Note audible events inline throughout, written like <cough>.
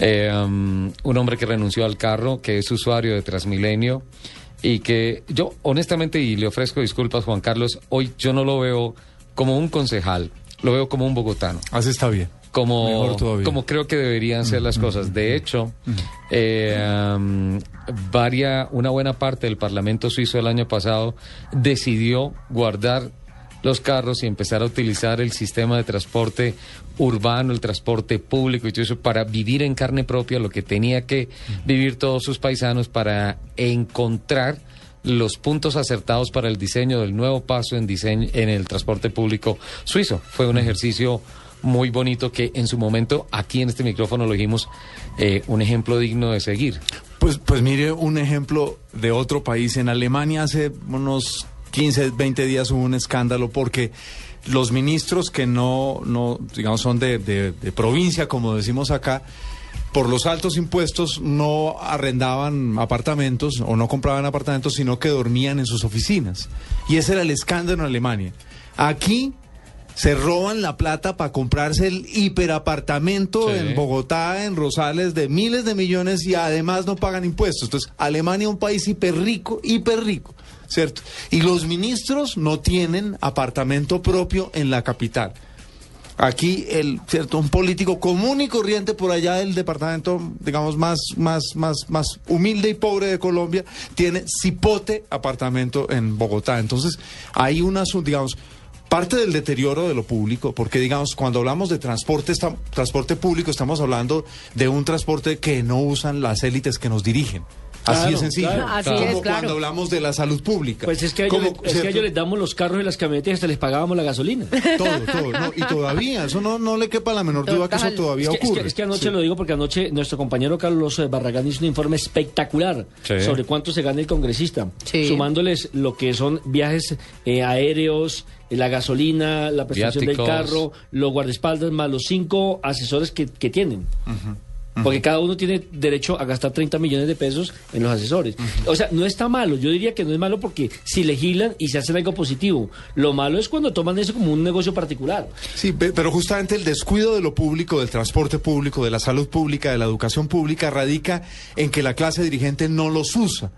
eh, um, un hombre que renunció al carro, que es usuario de Transmilenio y que yo honestamente, y le ofrezco disculpas Juan Carlos, hoy yo no lo veo como un concejal, lo veo como un bogotano. Así está bien. como, como creo que deberían ser las cosas. De hecho, eh, um, varia, una buena parte del Parlamento suizo el año pasado decidió guardar los carros y empezar a utilizar el sistema de transporte urbano, el transporte público y todo eso para vivir en carne propia lo que tenía que vivir todos sus paisanos para encontrar los puntos acertados para el diseño del nuevo paso en diseño en el transporte público suizo. Fue un ejercicio muy bonito que en su momento aquí en este micrófono lo dijimos eh, un ejemplo digno de seguir. Pues, pues mire un ejemplo de otro país. En Alemania hace unos 15, 20 días hubo un escándalo porque los ministros que no, no digamos, son de, de- de provincia, como decimos acá, por los altos impuestos no arrendaban apartamentos o no compraban apartamentos, sino que dormían en sus oficinas. Y ese era el escándalo en Alemania. Aquí se roban la plata para comprarse el hiperapartamento Sí. en Bogotá, en Rosales, de miles de millones y además no pagan impuestos. Entonces, Alemania es un país hiperrico, hiperrico, ¿cierto? Y los ministros no tienen apartamento propio en la capital. Aquí el cierto un político común y corriente por allá del departamento digamos más más más más humilde y pobre de Colombia tiene cipote apartamento en Bogotá. Entonces, hay una digamos parte del deterioro de lo público, porque digamos, cuando hablamos de transporte, transporte público, estamos hablando de un transporte que no usan las élites que nos dirigen. Así Claro, es sencillo. claro. Así Como es, claro. cuando hablamos de la salud pública. Pues es que a ellos, Como, le- es que a ellos les damos los carros y las camionetas y hasta les pagábamos la gasolina. Todo, todo. no, y todavía, eso no, no le quepa la menor duda que eso todavía Es que, es que- ocurre. es que anoche Sí. lo digo porque anoche nuestro compañero Carlos eh, Barragán hizo un informe espectacular Sí. sobre cuánto se gana el congresista, Sí. sumándoles lo que son viajes eh, aéreos, eh, la gasolina, la prestación Viáticos. del carro, los guardaespaldas, más los cinco asesores que, que tienen. Porque cada uno tiene derecho a gastar 30 millones de pesos en los asesores. O sea, no está malo. Yo diría que no es malo porque si legislan y se hacen algo positivo. Lo malo es cuando toman eso como un negocio particular. Sí, pe- pero justamente el descuido de lo público, del transporte público, de la salud pública, de la educación pública, radica en que la clase dirigente no los usa.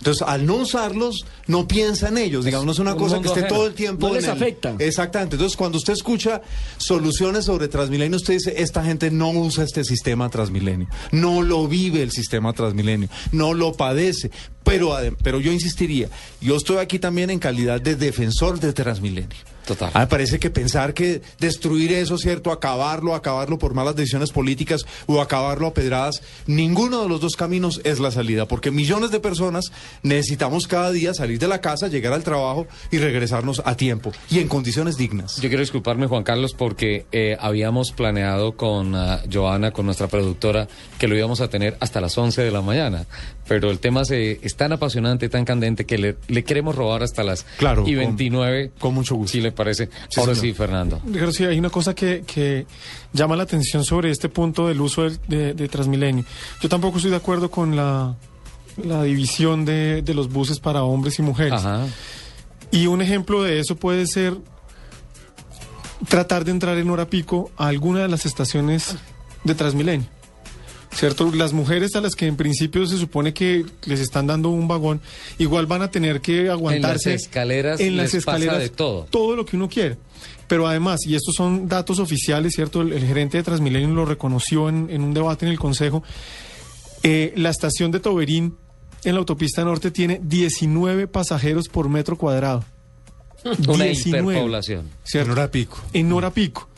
Entonces, al no usarlos, no piensa en ellos. Digamos, no es una un cosa que esté ajeno. todo el tiempo. No en les el- afecta. Exactamente. Entonces, cuando usted escucha soluciones sobre Transmilenio, usted dice, esta gente no usa este sistema Transmilenio. No lo vive el sistema Transmilenio. No lo padece. Pero, pero yo insistiría, yo estoy aquí también en calidad de defensor de Transmilenio. Total. Ah, me parece que pensar que destruir eso, ¿cierto? Acabarlo, acabarlo por malas decisiones políticas o acabarlo a pedradas, ninguno de los dos caminos es la salida, porque millones de personas necesitamos cada día salir de la casa, llegar al trabajo y regresarnos a tiempo y en condiciones dignas. Yo quiero disculparme, Juan Carlos, porque eh, habíamos planeado con ah, Joana, con nuestra productora, que lo íbamos a tener hasta las 11 de la mañana. Pero el tema se, es tan apasionante, tan candente, que le, le queremos robar hasta las Claro, y con- 29. con mucho gusto. Si le parece. Sí, Ahora señor. sí, Fernando. García, hay una cosa que, que llama la atención sobre este punto del uso de, de Transmilenio. Yo tampoco estoy de acuerdo con la, la división de, de los buses para hombres y mujeres. Ajá. Y un ejemplo de eso puede ser tratar de entrar en hora pico a alguna de las estaciones de Transmilenio. ¿Cierto? Las mujeres a las que en principio se supone que les están dando un vagón, igual van a tener que aguantarse. escaleras en les las pasa escaleras de todo. Todo lo que uno quiere. Pero además, y estos son datos oficiales, ¿cierto? El, el gerente de Transmilenio lo reconoció en, en un debate en el Consejo. Eh, la estación de Toberín en la autopista norte tiene 19 pasajeros por metro cuadrado. <laughs> Una 19, hiperpoblación. ¿cierto? En hora pico. En hora pico.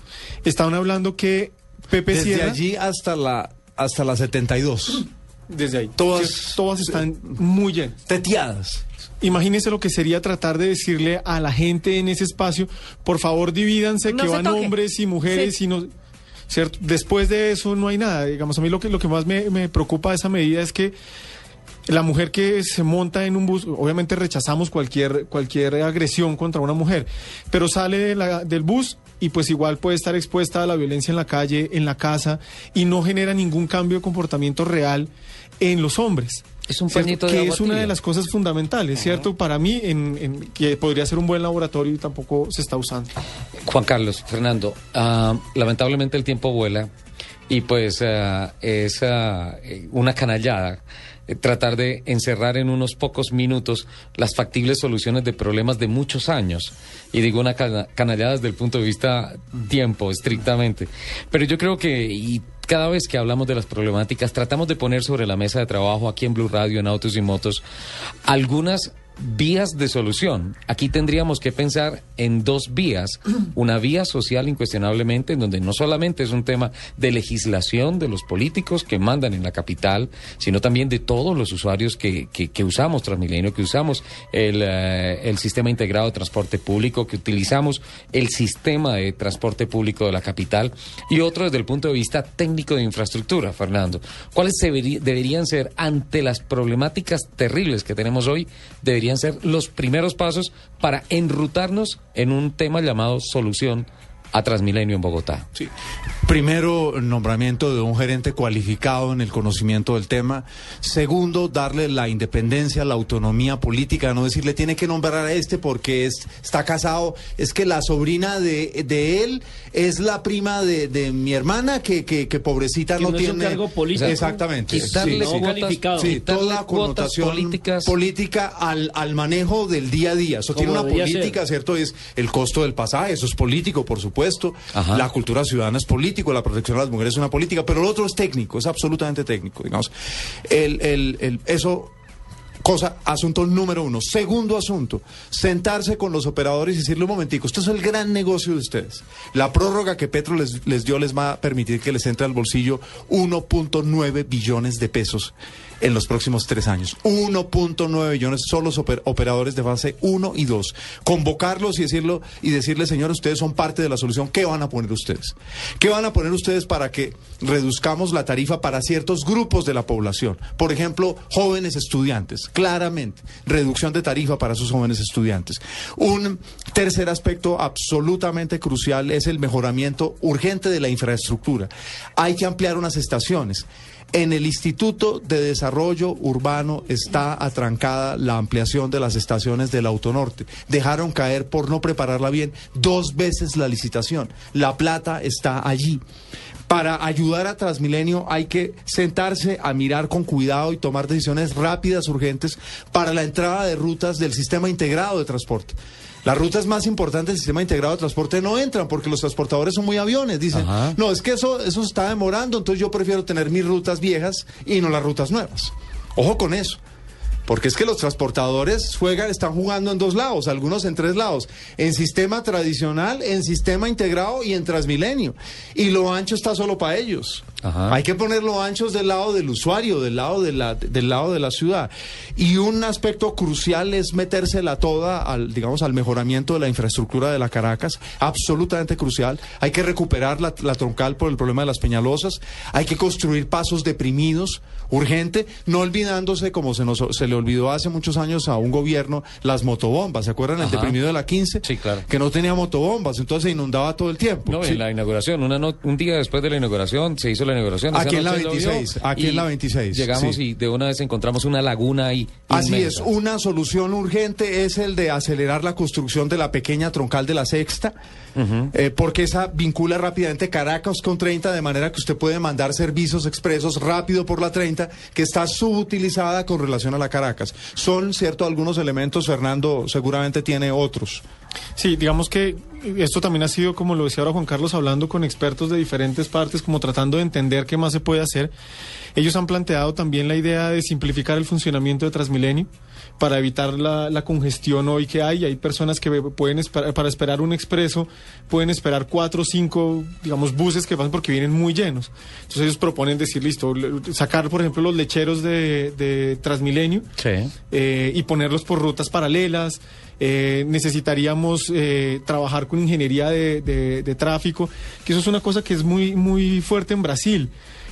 Estaban hablando que Pepe Desde Sierra... allí hasta la hasta la 72. Desde ahí. Todas- todas están muy llenas. Teteadas. imagínense lo que sería tratar de decirle a la gente en ese espacio, por favor divídanse, No que van toque. hombres y mujeres Sí. y no... ¿cierto? Después de eso no hay nada. Digamos, a mí lo que, lo que más me, me preocupa de esa medida es que la mujer que se monta en un bus, obviamente rechazamos cualquier, cualquier agresión contra una mujer, pero sale de la- del bus y pues igual puede estar expuesta a la violencia en la calle, en la casa, y no genera ningún cambio de comportamiento real en los hombres. Es un pañito de que agua es una de las cosas fundamentales, ¿cierto? Para mí, en, en- que podría ser un buen laboratorio y tampoco se está usando. Juan Carlos, Fernando, ah, lamentablemente el tiempo vuela y pues ah, es ah, eh, una canallada tratar de encerrar en unos pocos minutos las factibles soluciones de problemas de muchos años. Y digo una cana- canallada desde el punto de vista tiempo, estrictamente. Pero yo creo que... y cada vez que hablamos de las problemáticas, tratamos de poner sobre la mesa de trabajo aquí en Blue Radio, en Autos y Motos, algunas vías de solución. Aquí tendríamos que pensar en dos vías. Una vía social incuestionablemente, en donde no solamente es un tema de legislación de los políticos que mandan en la capital, sino también de todos los usuarios que, que, que usamos Transmilenio, que usamos el, eh, el sistema integrado de transporte público, que utilizamos el sistema de transporte público de la capital. Y otro desde el punto de vista técnico de infraestructura, Fernando. ¿Cuáles deberí- deberían ser ante las problemáticas terribles que tenemos hoy? Deberían ser los primeros pasos para enrutarnos en un tema llamado solución a Transmilenio en Bogotá. Sí. Primero, nombramiento de un gerente cualificado en el conocimiento del tema. Segundo, darle la independencia, la autonomía política, no decirle tiene que nombrar a este porque es, está casado. Es que la sobrina de, de él es la prima de, de mi hermana que, que, que pobrecita Que no, no es un tiene. cargo político. Exactamente. Quitarle Sí, cuotas, calificado. Sí, quitarle toda connotación políticas. política al, al manejo del día a día. Eso tiene una política, ser. ¿cierto? Es el costo del pasaje, eso es político, por supuesto. Ajá. La cultura ciudadana es político, la protección de las mujeres es una política, pero lo otro es técnico, es absolutamente técnico, digamos. El, el, el- eso, cosa, asunto número uno. Segundo asunto, sentarse con los operadores y decirle un momentico, esto es el gran negocio de ustedes. La prórroga que Petro les, les dio les va a permitir que les entre al bolsillo 1.9 billones de pesos en los próximos tres años. 1.9 billones son los oper- operadores de fase 1 y 2. Convocarlos y decirlo y decirles, señores, ustedes son parte de la solución. ¿Qué van a poner ustedes? ¿Qué van a poner ustedes para que reduzcamos la tarifa para ciertos grupos de la población? Por ejemplo, jóvenes estudiantes, claramente, reducción de tarifa para esos jóvenes estudiantes. Un tercer aspecto absolutamente crucial es el mejoramiento urgente de la infraestructura. Hay que ampliar unas estaciones. En el Instituto de Desarrollo Urbano está atrancada la ampliación de las estaciones del Autonorte. Dejaron caer por no prepararla bien dos veces la licitación. La plata está allí. Para ayudar a Transmilenio hay que sentarse a mirar con cuidado y tomar decisiones rápidas, urgentes, para la entrada de rutas del sistema integrado de transporte. Las rutas más importantes del sistema integrado de transporte no entran porque los transportadores son muy aviones. Dicen, Ajá. no, es que eso, eso se está demorando, entonces yo prefiero tener mis rutas viejas y no las rutas nuevas. Ojo con eso. Porque es que los transportadores juegan, están jugando en dos lados, algunos en tres lados, en sistema tradicional, en sistema integrado y en Transmilenio. Y lo ancho está solo para ellos. Ajá. Hay que ponerlo anchos del lado del usuario, del lado de la, del lado de la ciudad. Y un aspecto crucial es metérsela toda al, digamos, al mejoramiento de la infraestructura de la Caracas, absolutamente crucial. Hay que recuperar la, la troncal por el problema de las Peñalosas, hay que construir pasos deprimidos, urgente, no olvidándose, como se nos se le olvidó hace muchos años a un gobierno, las motobombas. ¿Se acuerdan el deprimido de la 15? Sí, claro. Que no tenía motobombas, entonces se inundaba todo el tiempo. No, Sí. en la inauguración, una no- un día después de la inauguración, se hizo la inauguración. Aquí en la noche llovió 26, aquí en la 26, Llegamos sí. y de una vez encontramos una laguna ahí. Así inmensa. es, una solución urgente es el de acelerar la construcción de la pequeña troncal de la sexta, eh, porque esa vincula rápidamente Caracas con 30, de manera que usted puede mandar servicios expresos rápido por la 30, que está subutilizada con relación a la Son, cierto, algunos elementos, Fernando seguramente tiene otros. Sí, digamos que esto también ha sido, como lo decía ahora Juan Carlos, hablando con expertos de diferentes partes, como tratando de entender qué más se puede hacer. Ellos han planteado también la idea de simplificar el funcionamiento de Transmilenio para evitar la, la congestión hoy que hay. Hay personas que pueden esperar, para esperar un expreso, pueden esperar cuatro o cinco, digamos, buses que pasan porque vienen muy llenos. Entonces ellos proponen decir, listo, sacar, por ejemplo, los lecheros de, de Transmilenio Sí. eh, y ponerlos por rutas paralelas. Eh, necesitaríamos eh, trabajar con ingeniería de, de- de tráfico, que eso es una cosa que es muy, muy fuerte en Brasil.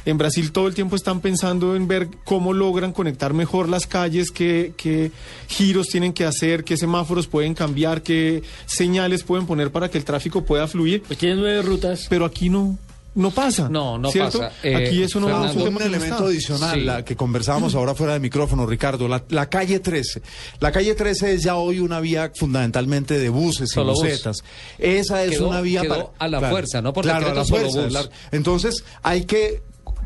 En Brasil todo el tiempo están pensando en ver cómo logran conectar mejor las calles, qué, qué giros tienen que hacer, qué semáforos pueden cambiar, qué señales pueden poner para que el tráfico pueda fluir. Pues tienen nueve rutas. Pero aquí no, no pasa. No, no ¿cierto? pasa. Eh, aquí eso no Fernando, no un funciona como elemento está. adicional Sí. la que conversábamos ahora fuera de micrófono, Ricardo, la, la calle 13. La calle 13 es ya hoy una vía fundamentalmente de buses Solo y bus. busetas. Esa es Quedó- una vía quedó para a la fuerza, no por claro, a la solo fuerza. la- entonces, hay que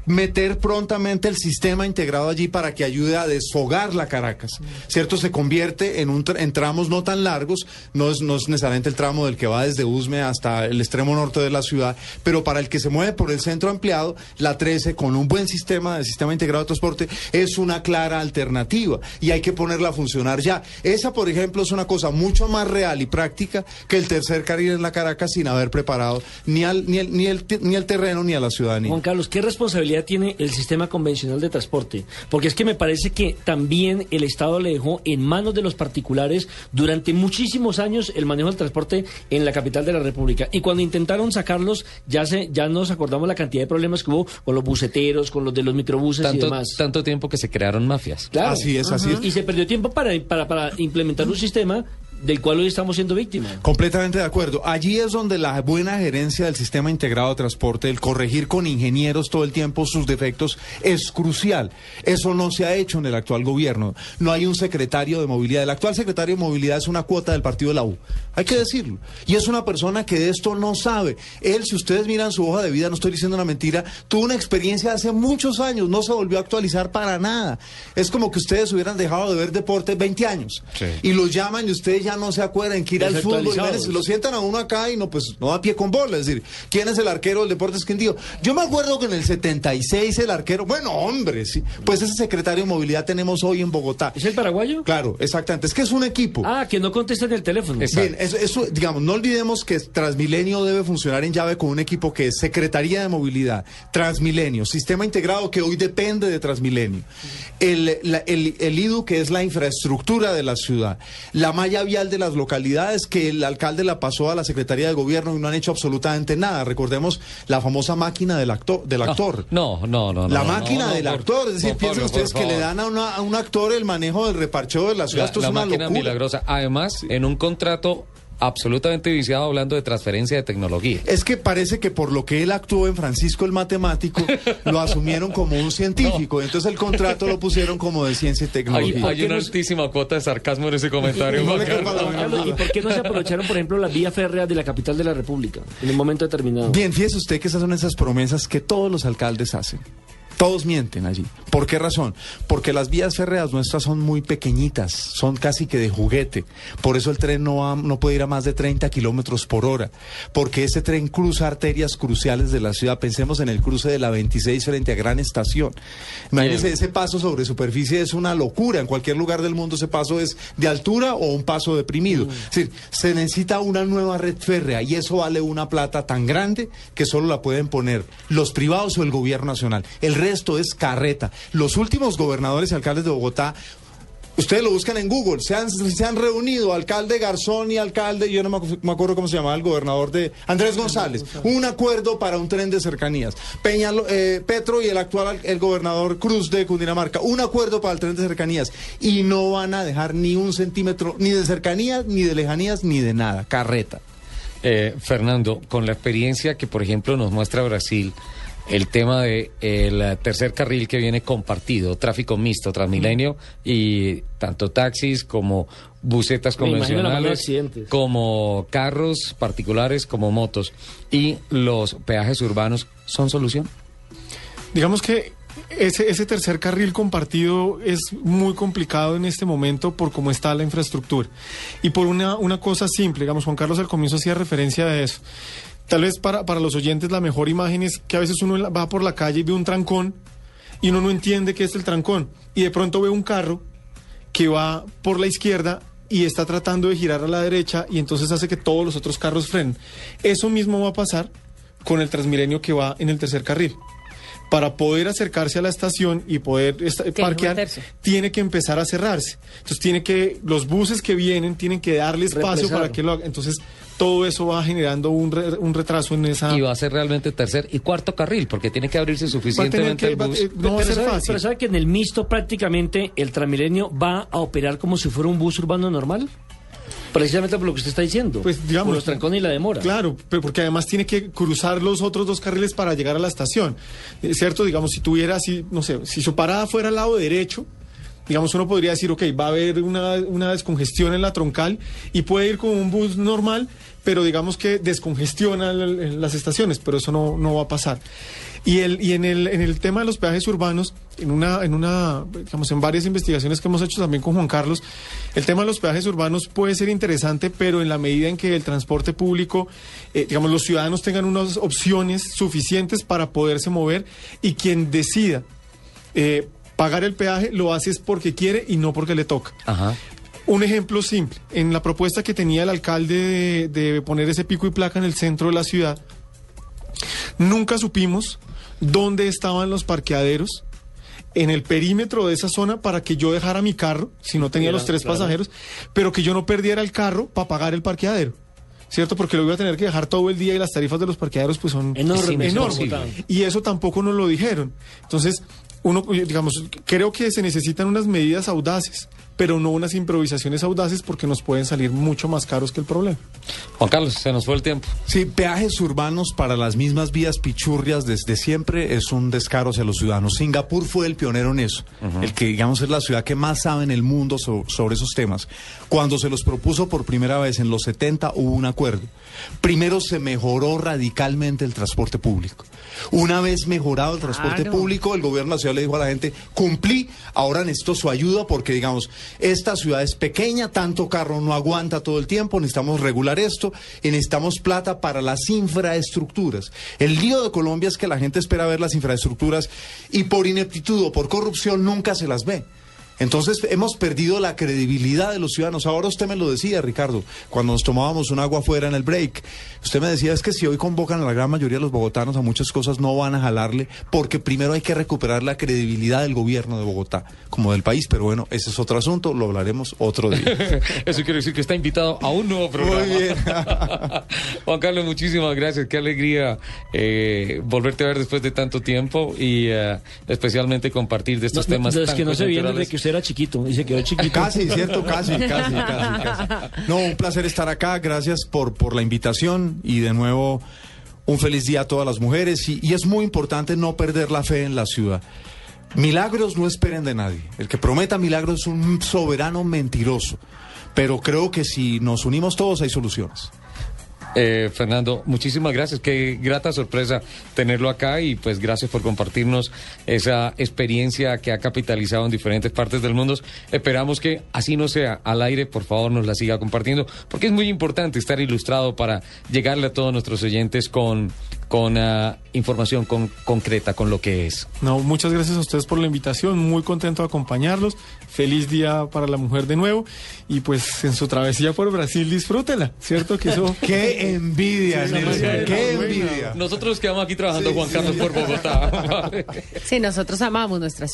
meter prontamente el sistema integrado allí para que ayude a desfogar la Caracas. ¿Cierto? Se convierte en, un en tramos no tan largos, no es, no es necesariamente el tramo del que va desde Usme hasta el extremo norte de la ciudad, pero para el que se mueve por el centro ampliado, la 13 con un buen sistema de sistema integrado de transporte es una clara alternativa y hay que ponerla a funcionar ya. Esa, por ejemplo, es una cosa mucho más real y práctica que el tercer carril en la Caracas sin haber preparado ni, al, ni, el, ni, el, ni el terreno ni a la ciudadanía. Juan Carlos, ¿qué responsabilidad tiene el sistema convencional de transporte? Porque es que me parece que también el Estado le dejó en manos de los particulares durante muchísimos años el manejo del transporte en la capital de la República. Y cuando intentaron sacarlos, ya se, ya nos acordamos la cantidad de problemas que hubo con los buceteros, con los de los microbuses y Tanto, demás. tanto tiempo que se crearon mafias. Claro. Así es, así es. Y se perdió tiempo para, para, para implementar un sistema del cual hoy estamos siendo víctimas. Completamente de acuerdo. Allí es donde la buena gerencia del sistema integrado de transporte, el corregir con ingenieros todo el tiempo sus defectos, es crucial. Eso no se ha hecho en el actual gobierno. No hay un secretario de movilidad. El actual secretario de movilidad es una cuota del partido de la U. Hay que decirlo. Y es una persona que de esto no sabe. Él, si ustedes miran su hoja de vida, no estoy diciendo una mentira, tuvo una experiencia hace muchos años, no se volvió a actualizar para nada. Es como que ustedes hubieran dejado de ver deporte 20 años. Sí. Y los llaman y ustedes ya no se acuerdan que ir al fútbol. Imagínense, Lo sientan a uno acá y no, pues no da pie con bola. Es decir, ¿quién es el arquero del Deportes Quindío? Yo me acuerdo que en el 76 el arquero, bueno, hombre, sí. Pues ese secretario de movilidad tenemos hoy en Bogotá. ¿Es el paraguayo? Claro, exactamente. Es que es un equipo. Ah, que no contesta en el teléfono. Exacto. Bien, eso, eso, digamos, no olvidemos que Transmilenio debe funcionar en llave con un equipo que es Secretaría de Movilidad, Transmilenio, Sistema Integrado que hoy depende de Transmilenio, el, la- el, el IDU que es la infraestructura de la ciudad, la malla vial de las localidades que el alcalde la pasó a la Secretaría de Gobierno y no han hecho absolutamente nada. Recordemos la famosa máquina del, actor del actor. No, no, no. La no, máquina no, del actor, es decir, piensen ustedes que le dan a, una- a un actor el manejo del reparcheo de la ciudad. La, Esto la es una máquina locura. milagrosa. Además, en un contrato absolutamente viciado hablando de transferencia de tecnología. Es que parece que por lo que él actuó en Francisco el matemático, <laughs> lo asumieron como un científico. Entonces el contrato lo pusieron como de ciencia y Hay, tecnología. hay una altísima cuota de sarcasmo en ese comentario. <laughs> No ¿Y duda. por qué no se aprovecharon, por ejemplo, las vías férreas de la capital de la República en un momento determinado? Bien, fíjese usted que esas son esas promesas que todos los alcaldes hacen. Todos mienten allí. ¿Por qué razón? Porque las vías férreas nuestras son muy pequeñitas, son casi que de juguete. Por eso el tren no, va- no puede ir a más de 30 kilómetros por hora. Porque ese tren cruza arterias cruciales de la ciudad. Pensemos en el cruce de la 26 frente a Gran Estación. Imagínense, ese paso sobre superficie es una locura. En cualquier lugar del mundo ese paso es de altura o un paso deprimido. Es decir, se necesita una nueva red férrea y eso vale una plata tan grande que solo la pueden poner los privados o el gobierno nacional. El resto es carreta. Los últimos gobernadores y alcaldes de Bogotá Ustedes lo buscan en Google, se han, se han reunido alcalde Garzón y alcalde, yo no me, me acuerdo cómo se llamaba el gobernador de Andrés González, un acuerdo para un tren de cercanías. Peña, eh, Petro y el actual al- el gobernador Cruz de Cundinamarca, un acuerdo para el tren de cercanías y no van a dejar ni un centímetro ni de cercanías, ni de lejanías, ni de nada, carreta. Eh, Fernando, con la experiencia que, por ejemplo, nos muestra Brasil, el tema de el tercer carril que viene compartido, tráfico mixto, Transmilenio y tanto taxis como busetas convencionales, como carros particulares, como motos y los peajes urbanos son solución. Digamos que ese, ese tercer carril compartido es muy complicado en este momento por cómo está la infraestructura. Y por una, una cosa simple, digamos, Juan Carlos al comienzo hacía referencia a eso. Tal vez para, para los oyentes la mejor imagen es que a veces uno va por la calle y ve un trancón y uno no entiende qué es el trancón. Y de pronto ve un carro que va por la izquierda y está tratando de girar a la derecha y entonces hace que todos los otros carros frenen. Eso mismo va a pasar con el Transmilenio que va en el tercer carril. Para poder acercarse a la estación y poder parquear, tiene que empezar a cerrarse. Entonces tiene que, los buses que vienen tienen que darle espacio Represarlo. para que lo hagan. Entonces todo eso va generando un, re- un retraso en esa... Y va a ser realmente tercer y cuarto carril, porque tiene que abrirse Va a tener suficientemente que- el va- bus. eh, no va a pero, ser sabe, fácil. pero sabe que en el mixto prácticamente el Transmilenio va a operar como si fuera un bus urbano normal. Precisamente por lo que usted está diciendo. Pues, digamos, por los trancones y la demora. Claro, pero porque además tiene que cruzar los otros dos carriles para llegar a la estación. Eh, ¿Cierto? Digamos, si tuviera así, no sé, si su parada fuera al lado derecho, digamos, uno podría decir, ok, va a haber una, una descongestión en la troncal y puede ir con un bus normal, pero digamos que descongestiona las estaciones, pero eso no, no va a pasar. Y, el, y en, el, en el tema de los peajes urbanos, en una, en una, digamos, en varias investigaciones que hemos hecho también con Juan Carlos, el tema de los peajes urbanos puede ser interesante, pero en la medida en que el transporte público, eh, digamos, los ciudadanos tengan unas opciones suficientes para poderse mover y quien decida eh, pagar el peaje lo hace es porque quiere y no porque le toca. Ajá. Un ejemplo simple, en la propuesta que tenía el alcalde de, de poner ese pico y placa en el centro de la ciudad, nunca supimos dónde estaban los parqueaderos en el perímetro de esa zona para que yo dejara mi carro, si no tenía los tres claro. pasajeros, pero que yo no perdiera el carro para pagar el parqueadero. ¿Cierto? Porque lo iba a tener que dejar todo el día y las tarifas de los parqueaderos pues son Enormes, enormes. imposible. Y eso tampoco nos lo dijeron. Entonces, uno, digamos, creo que se necesitan unas medidas audaces, pero no unas improvisaciones audaces porque nos pueden salir mucho más caros que el problema. Juan Carlos, se nos fue el tiempo. Sí, peajes urbanos para las mismas vías pichurrias desde siempre es un descaro hacia los ciudadanos. Singapur fue el pionero en eso, el que digamos es la ciudad que más sabe en el mundo so- sobre esos temas. Cuando se los propuso por primera vez en los 70 hubo un acuerdo. Primero se mejoró radicalmente el transporte público. Una vez mejorado el transporte Claro. público, el gobierno nacional le dijo a la gente, cumplí, ahora necesito su ayuda porque digamos, esta ciudad es pequeña, tanto carro no aguanta todo el tiempo, necesitamos regular esto y necesitamos plata para las infraestructuras. El lío de Colombia es que la gente espera ver las infraestructuras y por ineptitud o por corrupción nunca se las ve. Entonces hemos perdido la credibilidad de los ciudadanos. Ahora usted me lo decía, Ricardo, cuando nos tomábamos un agua afuera en el break. Usted me decía, es que si hoy convocan a la gran mayoría de los bogotanos a muchas cosas no van a jalarle porque primero hay que recuperar la credibilidad del gobierno de Bogotá, como del país. Pero bueno, ese es otro asunto, lo hablaremos otro día. <laughs> Eso quiere decir que está invitado a un nuevo programa. Muy bien. <laughs> Juan Carlos, muchísimas gracias. Qué alegría eh, volverte a ver después de tanto tiempo y eh, especialmente compartir de estos No, no, temas. de los tan que no se viene de que usted era chiquito y se quedó chiquito. Casi, ¿cierto? <laughs> Casi, casi, casi, casi. No, un placer estar acá. Gracias por, por la invitación y de nuevo un feliz día a todas las mujeres. Y, y es muy importante no perder la fe en la ciudad. Milagros no esperen de nadie. El que prometa milagros es un soberano mentiroso. Pero creo que si nos unimos todos hay soluciones. Eh, Fernando, muchísimas gracias. Qué grata sorpresa tenerlo acá y pues gracias por compartirnos esa experiencia que ha capitalizado en diferentes partes del mundo. Esperamos que así no sea al aire, por favor nos la siga compartiendo, porque es muy importante estar ilustrado para llegarle a todos nuestros oyentes con, con ah, información con- concreta, con lo que es. No, muchas gracias a ustedes por la invitación, muy contento de acompañarlos. Feliz día para la mujer de nuevo y pues en su travesía por Brasil disfrútela, ¿cierto? Que eso <laughs> ¡Qué envidia, Sí, Nelson! María, ¡Qué buena. envidia! Nosotros quedamos aquí trabajando, Juan Carlos, por Bogotá. <laughs> <laughs> Sí, nosotros amamos nuestra ciudad.